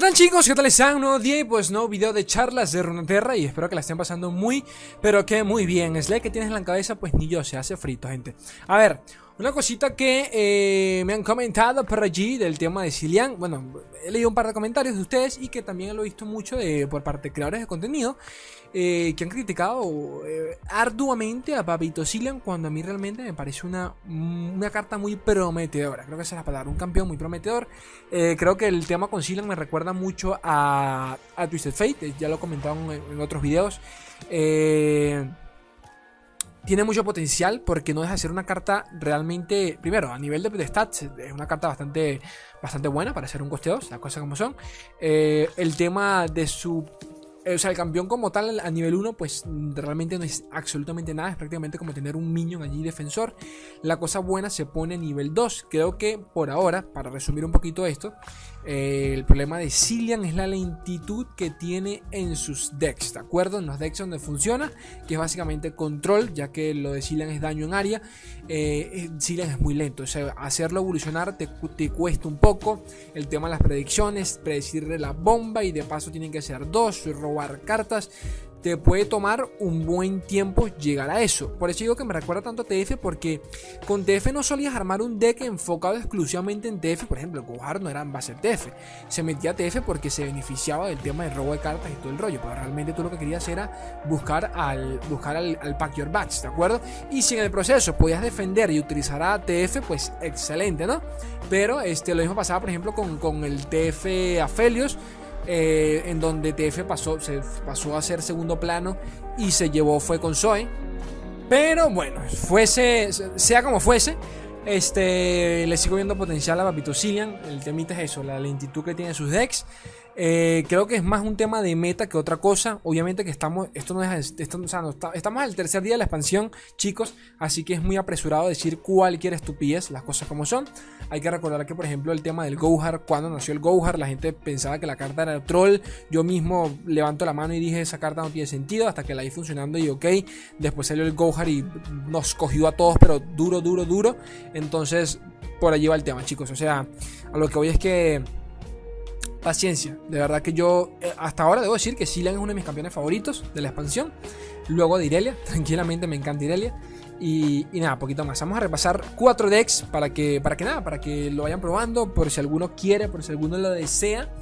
¿Qué tal chicos? ¿Qué tal están? Un nuevo día y pues nuevo video de charlas de Runeterra y espero que la estén pasando muy, pero que muy bien. Slay que tienes en la cabeza, pues ni yo, se hace frito, gente. A ver, una cosita que eh, me han comentado por allí del tema de Cillian. Bueno, he leído un par de comentarios de ustedes y que también lo he visto mucho de, por parte de creadores de contenido eh, que han criticado eh, arduamente a Papito Cillian cuando a mí realmente me parece una, una carta muy prometedora. Creo que esa es la palabra, un campeón muy prometedor. creo que el tema con Cillian me recuerda mucho a, a Twisted Fate, ya lo he comentado en, en otros videos. Eh tiene mucho potencial porque no deja de ser una carta realmente, primero, a nivel de, stats, es una carta bastante, bastante buena para ser un coste 2, las cosas como son. Eh, el tema de su o sea, el campeón como tal a nivel 1, pues realmente no es absolutamente nada. Es prácticamente como tener un minion allí defensor. La cosa buena se pone a nivel 2. Creo que por ahora, para resumir un poquito esto, eh, el problema de Cillian es la lentitud que tiene en sus decks, ¿de acuerdo? En los decks donde funciona, que es básicamente control, ya que lo de Cillian es daño en área. Eh, Cillian es muy lento, o sea, hacerlo evolucionar te, cuesta un poco. El tema de las predicciones, predecirle la bomba y de paso tienen que ser dos, robar cartas te puede tomar un buen tiempo llegar a eso. Por eso digo que me recuerda tanto a TF porque con TF no solías armar un deck enfocado exclusivamente en TF. Por ejemplo, Gohar no era en base TF. Se metía a TF porque se beneficiaba del tema del robo de cartas y todo el rollo. Pero realmente tú lo que querías era buscar al, buscar al, Pack Your Bats, ¿de acuerdo? Y si en el proceso podías defender y utilizar a TF, pues excelente, ¿no? Pero este, lo mismo pasaba, por ejemplo, con, con el TF Aphelios eh, en donde TF pasó, se pasó a ser segundo plano y se llevó fue con Zoe. Pero bueno, fuese, sea como fuese, este, le sigo viendo potencial a Papito Cillian. El temita es eso, la lentitud que tiene sus decks. Eh, creo que es más un tema de meta que otra cosa. Obviamente que estamos, esto no es, esto, o sea, estamos al tercer día de la expansión, chicos, así que es muy apresurado decir cualquier estupidez, las cosas como son. Hay que recordar que, por ejemplo, el tema del Gohar, cuando nació el Gohar, la gente pensaba que la carta era troll. Yo mismo levanto la mano y dije, esa carta no tiene sentido, hasta que la vi funcionando y ok. Después salió el Gohar y nos cogió a todos, pero duro, duro, duro. Entonces, por allí va el tema, chicos. O sea, a lo que voy es que paciencia. De verdad que yo eh, hasta ahora debo decir que Silan es uno de mis campeones favoritos de la expansión. Luego de Irelia, tranquilamente me encanta Irelia. Y, nada, poquito más. Vamos a repasar cuatro decks para que, para que nada, para que lo vayan probando, por si alguno quiere, por si alguno lo desea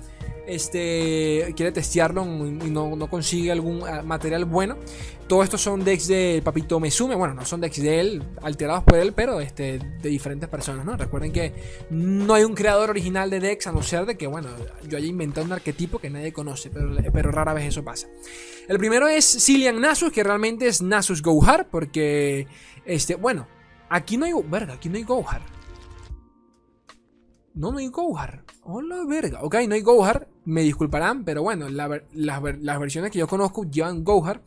este, quiere testearlo y no, consigue algún ah, material bueno. Todos estos son decks de Papito Mesume. Bueno, no son decks de él, alterados por él, pero este, de diferentes personas, ¿no? Recuerden que no hay un creador original de decks, a no ser de que, bueno, yo haya inventado un arquetipo que nadie conoce, pero, pero rara vez eso pasa. El primero es Cillian Nasus, que realmente es Nasus Gohar, porque, este, bueno, aquí no hay, verga, aquí no hay Gohar. No, no hay Gohar. Hola, verga. Ok, no hay Gohar. Me disculparán, pero bueno, las, versiones que yo conozco llevan Gohar.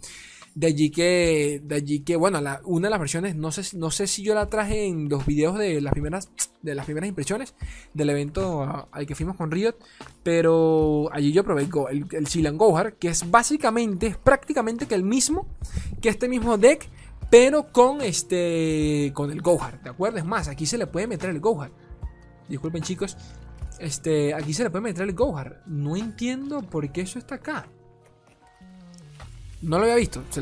De allí que, de allí que bueno, una de las versiones, no sé, no sé si yo la traje en los videos de las primeras, de las primeras impresiones del evento al que fuimos con Riot, pero allí yo probé el, el Silan Gohar, que es básicamente, es prácticamente que el mismo, que este mismo deck, pero con este, con el Gohar, ¿de acuerdo? Es más, aquí se le puede meter el Gohar. Disculpen chicos. Este, aquí se le puede meter el Gohar. No entiendo por qué eso está acá. No lo había visto. si,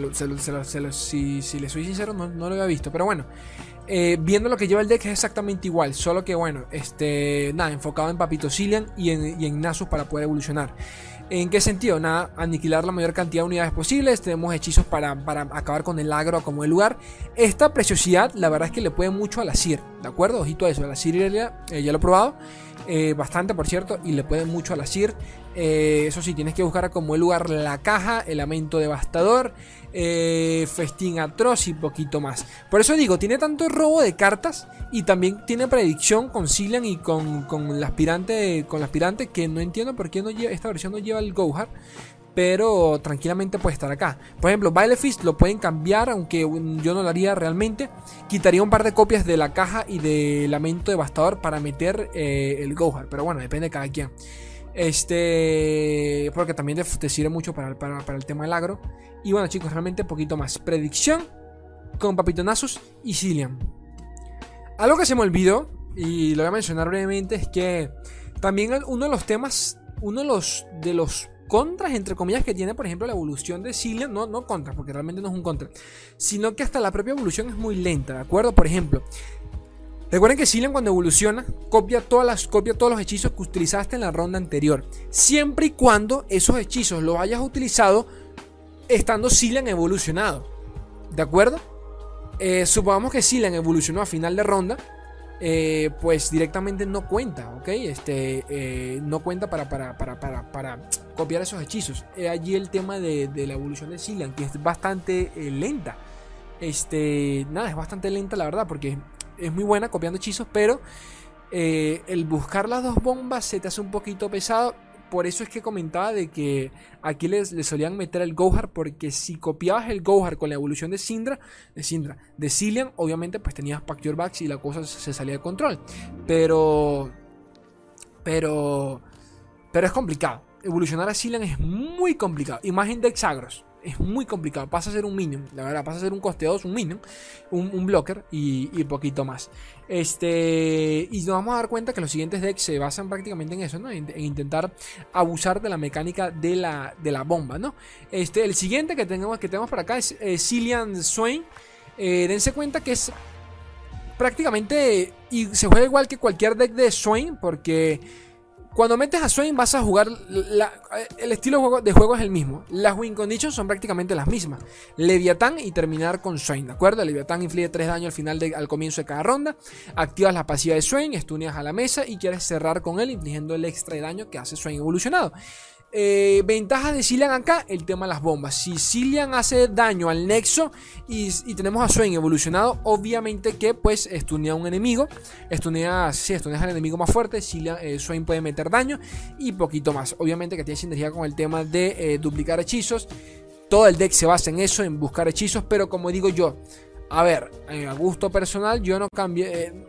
les soy sincero, no, lo había visto. Pero bueno, eh, viendo lo que lleva el deck es exactamente igual. Solo que bueno, este, nada, enfocado en Papito Cillian y en, y Nasus para poder evolucionar. ¿En qué sentido? Nada, aniquilar la mayor cantidad de unidades posibles. Tenemos hechizos para, acabar con el agro como el lugar. Esta preciosidad, la verdad es que le puede mucho a la Sir, ¿de acuerdo? Ojito a eso, la ya, eh, ya lo he probado. Eh, bastante, por cierto, y le puede mucho a la. Eh, eso sí, tienes que buscar como el lugar la caja, el lamento devastador, festín atroz y poquito más. Por eso digo, tiene tanto robo de cartas y también tiene predicción con Cillian y con, con, aspirante, con aspirante que no entiendo por qué no lleva, esta versión no lleva el Gohar pero tranquilamente puede estar acá. Por ejemplo, Fist lo pueden cambiar, aunque yo no lo haría realmente. Quitaría un par de copias de la caja y de Lamento Devastador para meter eh, el Gohar, pero bueno, depende de cada quien. Este, porque también te sirve mucho para, el tema del agro. Y bueno, chicos, realmente poquito más. Predicción con Papito Nasus y Cillian. Algo que se me olvidó, y lo voy a mencionar brevemente, es que también uno de los temas uno de los, de los contras, entre comillas, que tiene, por ejemplo, la evolución de Cillian, no, no contra, porque realmente no es un contra, sino que hasta la propia evolución es muy lenta, ¿de acuerdo? Por ejemplo, recuerden que Cillian cuando evoluciona, copia, todas las, copia todos los hechizos que utilizaste en la ronda anterior, siempre y cuando esos hechizos los hayas utilizado estando Cillian evolucionado, ¿de acuerdo? Eh, supongamos que Cillian evolucionó a final de ronda, eh, pues directamente no cuenta, ¿ok? Este, eh, no cuenta para, para, para, para, copiar esos hechizos. allí el tema de, la evolución de Cillian, que es bastante lenta. Este, nada, es bastante lenta la verdad, porque es muy buena copiando hechizos, pero el buscar las dos bombas se te hace un poquito pesado por eso es que comentaba de que aquí les, solían meter el Gohar, porque si copiabas el Gohar con la evolución de Syndra, de Syndra, de Cillian, obviamente pues tenías Pack Your Backs y la cosa se salía de control. Pero, pero, pero es complicado. Evolucionar a Cillian es muy complicado. Imagen de Exagros es muy complicado. Pasa a ser un minion, la verdad, pasa a ser un coste 2, un minion, un, blocker y, poquito más. Este, y nos vamos a dar cuenta que los siguientes decks se basan prácticamente en eso, ¿no? En, intentar abusar de la mecánica de la, de la bomba, ¿no? Este, el siguiente que tenemos, que tenemos por acá es Cillian Swain. Eh, dense cuenta que es prácticamente. Y se juega igual que cualquier deck de Swain, porque cuando metes a Swain vas a jugar. el estilo de juego, es el mismo. Las win conditions son prácticamente las mismas. Leviatán y terminar con Swain, ¿de acuerdo? Leviatán inflige 3 daño al final al comienzo de cada ronda. Activas la pasiva de Swain, estuneas a la mesa y quieres cerrar con él, infligiendo el extra de daño que hace Swain evolucionado. Eh, ventajas de Cillian acá, el tema de las bombas. Si Cillian hace daño al nexo y, tenemos a Swain evolucionado, obviamente que pues estunea a un enemigo. Estunea, si estunea al enemigo más fuerte, Cillian, eh, Swain puede meter daño y poquito más. Obviamente que tiene sinergia con el tema de eh, duplicar hechizos. Todo el deck se basa en eso, en buscar hechizos, pero como digo yo, a ver, a gusto personal, yo no cambié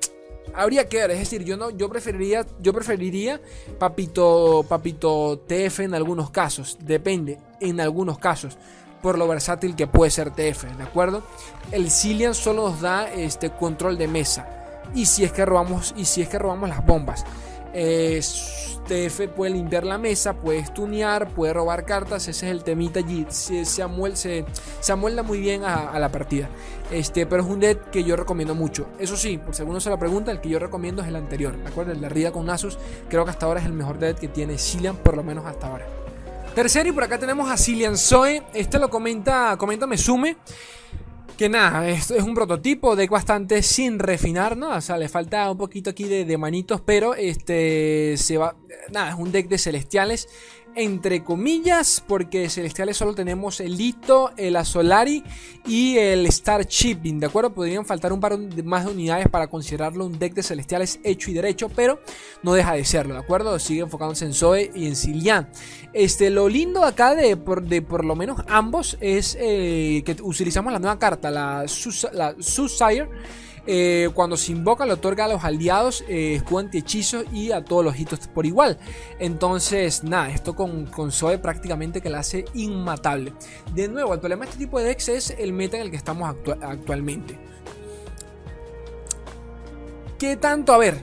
habría que ver, es decir, yo no, yo preferiría, yo preferiría papito, papito TF en algunos casos, depende, en algunos casos, por lo versátil que puede ser TF, ¿de acuerdo? El Cillian solo nos da este control de mesa y si es que robamos y si es que robamos las bombas. Eh, TF puede limpiar la mesa, puede stunear, puede robar cartas, ese es el temita allí, se, se, amolda muy bien a, la partida. Este, pero es un deck que yo recomiendo mucho. Eso sí, por si alguno se lo pregunta, el que yo recomiendo es el anterior, ¿de acuerdo? El de Rida con Nasus, creo que hasta ahora es el mejor deck que tiene Cillian, por lo menos hasta ahora. Tercero y por acá tenemos a Cillian Zoe, este lo comenta, comenta Mesume. Que nada, es, es un prototipo, deck bastante sin refinar, ¿no? O sea, le falta un poquito aquí de, de manitos, pero este se va. Nada, es un deck de celestiales entre comillas, porque celestiales solo tenemos el Lito, el Azolari y el Star Shipping, ¿de acuerdo? Podrían faltar un par más de unidades para considerarlo un deck de celestiales hecho y derecho, pero no deja de serlo, ¿de acuerdo? Sigue enfocándose en Zoe y en Cilian. Este, lo lindo acá de por, de por lo menos ambos es eh, que utilizamos la nueva carta, la, la Susire eh, cuando se invoca, le otorga a los aliados eh, escudo anti-hechizo y a todos los hitos por igual. Entonces, nada, esto con, con Zoe prácticamente que la hace inmatable. De nuevo, el problema de este tipo de decks es el meta en el que estamos actualmente. ¿Qué tanto? A ver,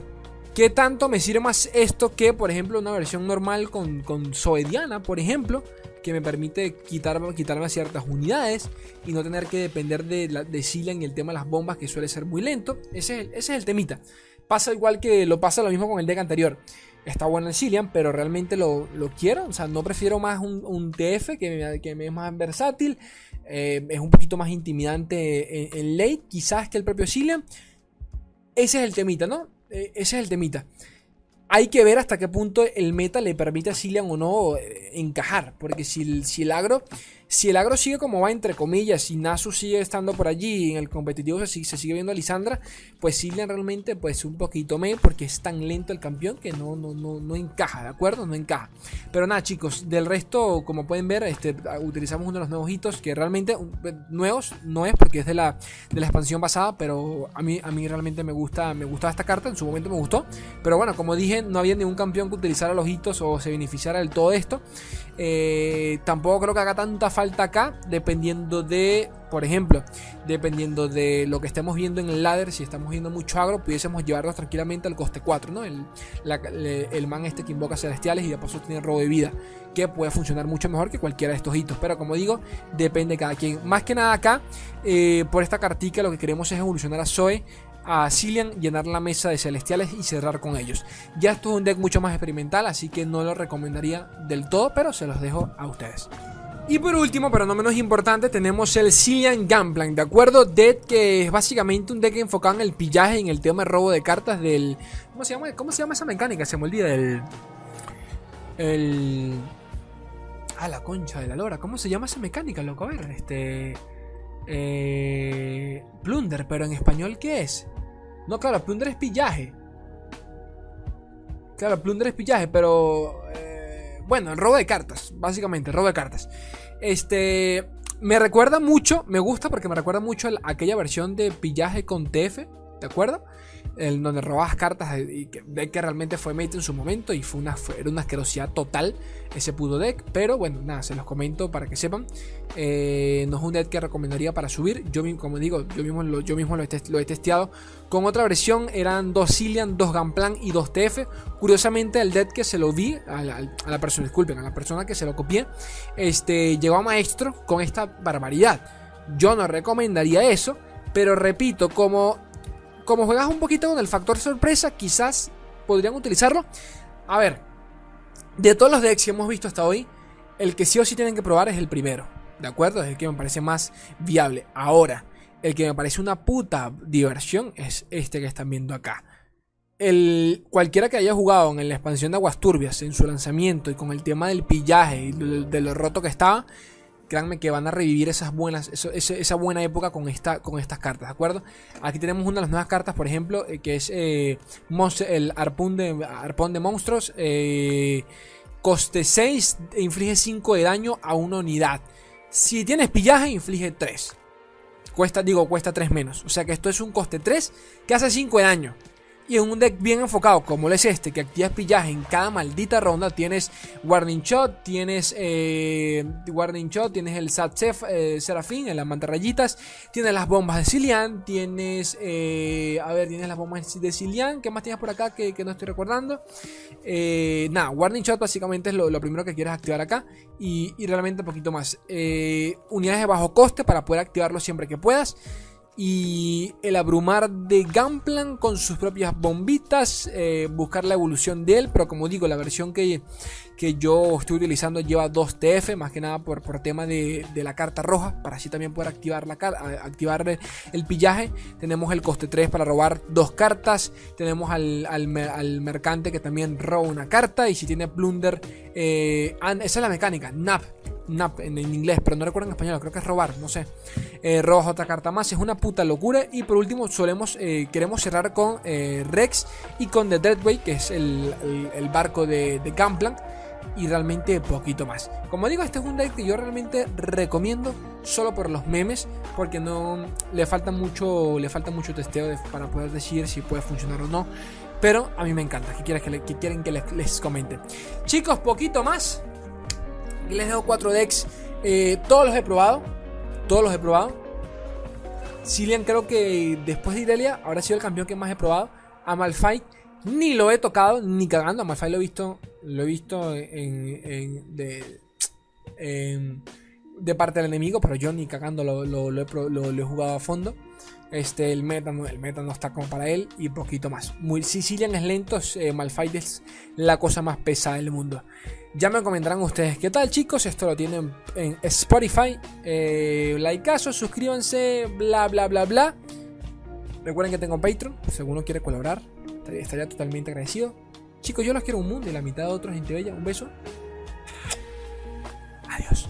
¿qué tanto me sirve más esto que, por ejemplo, una versión normal con, con Zoe Diana, por ejemplo? Que me permite quitar, quitarme ciertas unidades y no tener que depender de, la, de y el tema de las bombas que suele ser muy lento. Ese es, el, ese es el temita. Pasa igual que lo pasa lo mismo con el deck anterior. Está bueno el Cillian, pero realmente lo, quiero. O sea, no prefiero más un, TF que me, que es más versátil. Eh, es un poquito más intimidante en, late, quizás que el propio Cillian. Ese es el temita, ¿no? Eh, ese es el temita hay que ver hasta qué punto el meta le permite a Cillian o no eh, encajar. Porque si, si el agro si el agro sigue como va, entre comillas, y Nasu sigue estando por allí en el competitivo se, se sigue viendo a Lisandra, pues Cillian realmente pues un poquito me porque es tan lento el campeón que no, no, no, no encaja, ¿de acuerdo? No encaja. Pero nada, chicos, del resto, como pueden ver, este, utilizamos uno de los nuevos hitos que realmente nuevos no es porque es de la, de la expansión pasada, pero a mí, a mí realmente me gusta, me gusta esta carta, en su momento me gustó. Pero bueno, como dije, no había ningún campeón que utilizara los hitos o se beneficiara del todo esto. Eh, tampoco creo que haga tanta falta acá, dependiendo de por ejemplo, dependiendo de lo que estemos viendo en el ladder, si estamos viendo mucho agro, pudiésemos llevarlos tranquilamente al coste 4, ¿no? El, el man este que invoca celestiales y de paso tiene robo de vida, que puede funcionar mucho mejor que cualquiera de estos hitos. Pero como digo, depende de cada quien. Más que nada acá, eh, por esta cartica lo que queremos es evolucionar a Zoe a Cillian, llenar la mesa de celestiales y cerrar con ellos. Ya esto es un deck mucho más experimental, así que no lo recomendaría del todo, pero se los dejo a ustedes. Y por último, pero no menos importante, tenemos el Cillian Gunplank, ¿de acuerdo? Deck que es básicamente un deck enfocado en el pillaje, en el tema de robo de cartas del... ¿Cómo se llama, ¿Cómo se llama esa mecánica? Se me olvida el... El... Ah, la concha de la lora. ¿Cómo se llama esa mecánica, loco? A ver, este... Eh... Plunder, pero en español, ¿qué es? No, claro, plunder es pillaje. Claro, plunder es pillaje, pero... Bueno, el robo de cartas, básicamente, robo de cartas. Este... Me recuerda mucho, me gusta porque me recuerda mucho a aquella versión de pillaje con TF, ¿de acuerdo? El, donde robabas cartas que, deck que realmente fue mate en su momento y fue una, era una asquerosidad total ese pudo deck. Pero bueno, nada, se los comento para que sepan. Eh, no es un deck que recomendaría para subir. Yo, como digo, yo mismo, lo, yo mismo lo, he, lo testeado. Con otra versión eran dos Cillian, dos Gunplan y dos TF. Curiosamente, el deck que se lo vi, a la, persona, disculpen, a la persona que se lo copié, este, llegó a maestro con esta barbaridad. Yo no recomendaría eso, pero repito, como como juegas un poquito con el factor sorpresa, quizás podrían utilizarlo. A ver, de todos los decks que hemos visto hasta hoy, el que sí o sí tienen que probar es el primero. ¿De acuerdo? Es el que me parece más viable. Ahora, el que me parece una puta diversión es este que están viendo acá. El, cualquiera que haya jugado en la expansión de Aguas Turbias en su lanzamiento y con el tema del pillaje y de lo roto que estaba, créanme que van a revivir esas buenas, esa buena época con, esta, con estas cartas, ¿de acuerdo? Aquí tenemos una de las nuevas cartas, por ejemplo, eh, que es eh, el arpón de, arpón de monstruos. Eh, coste 6, inflige 5 de daño a una unidad. Si tienes pillaje, inflige 3. Cuesta, digo, cuesta 3 menos. O sea que esto es un coste 3 que hace 5 de daño. Y en un deck bien enfocado como es este, que activas pillaje en cada maldita ronda, tienes Warning Shot, tienes eh, Warning Shot, tienes el Satsef eh, Serafín, en las mantarrayitas, tienes las bombas de Cilian, tienes, eh, a ver, tienes las bombas de Cilian, ¿qué más tienes por acá que, no estoy recordando? Eh, nada, Warning Shot básicamente es lo, primero que quieres activar acá y, y realmente un poquito más. unidades de bajo coste para poder activarlo siempre que puedas y el abrumar de Gunplan con sus propias bombitas, eh, buscar la evolución de él, pero como digo, la versión que, que yo estoy utilizando lleva 2 TF, más que nada por, por tema de, la carta roja, para así también poder activar, la, activar el pillaje. Tenemos el coste 3 para robar dos cartas, tenemos al, al, mercante que también roba una carta, y si tiene plunder, eh, esa es la mecánica, NAP nap en, inglés, pero no recuerdo en español, creo que es robar, no sé. Eh, otra carta más, es una puta locura. Y por último, solemos, eh, queremos cerrar con eh, Rex y con The Deadway, que es el, barco de, de Gunplank. Y realmente poquito más. Como digo, este es un deck que yo realmente recomiendo solo por los memes, porque no le falta mucho, le falta mucho testeo para poder decir si puede funcionar o no. Pero a mí me encanta. ¿Qué, que, que quieren que les, les comente? Chicos, poquito más les dejo cuatro decks. Eh, todos los he probado. Todos los he probado. Cillian creo que después de Irelia habrá sido el campeón que más he probado. Amalfi ni lo he tocado ni cagando. Amalfi lo he visto. Lo he visto en, de, parte del enemigo. Pero yo ni cagando lo, he, jugado a fondo. Este, el meta, el meta no está como para él y poquito más. Muy, Sicilian es lento, eh, Malphite es la cosa más pesada del mundo. Ya me comentarán ustedes qué tal, chicos. Esto lo tienen en Spotify. Eh, likeazo, suscríbanse, bla, bla, bla, bla. Recuerden que tengo Patreon. Si alguno quiere colaborar, estaría, totalmente agradecido. Chicos, yo los quiero un mundo y la mitad de otros gente bella. Un beso. Adiós.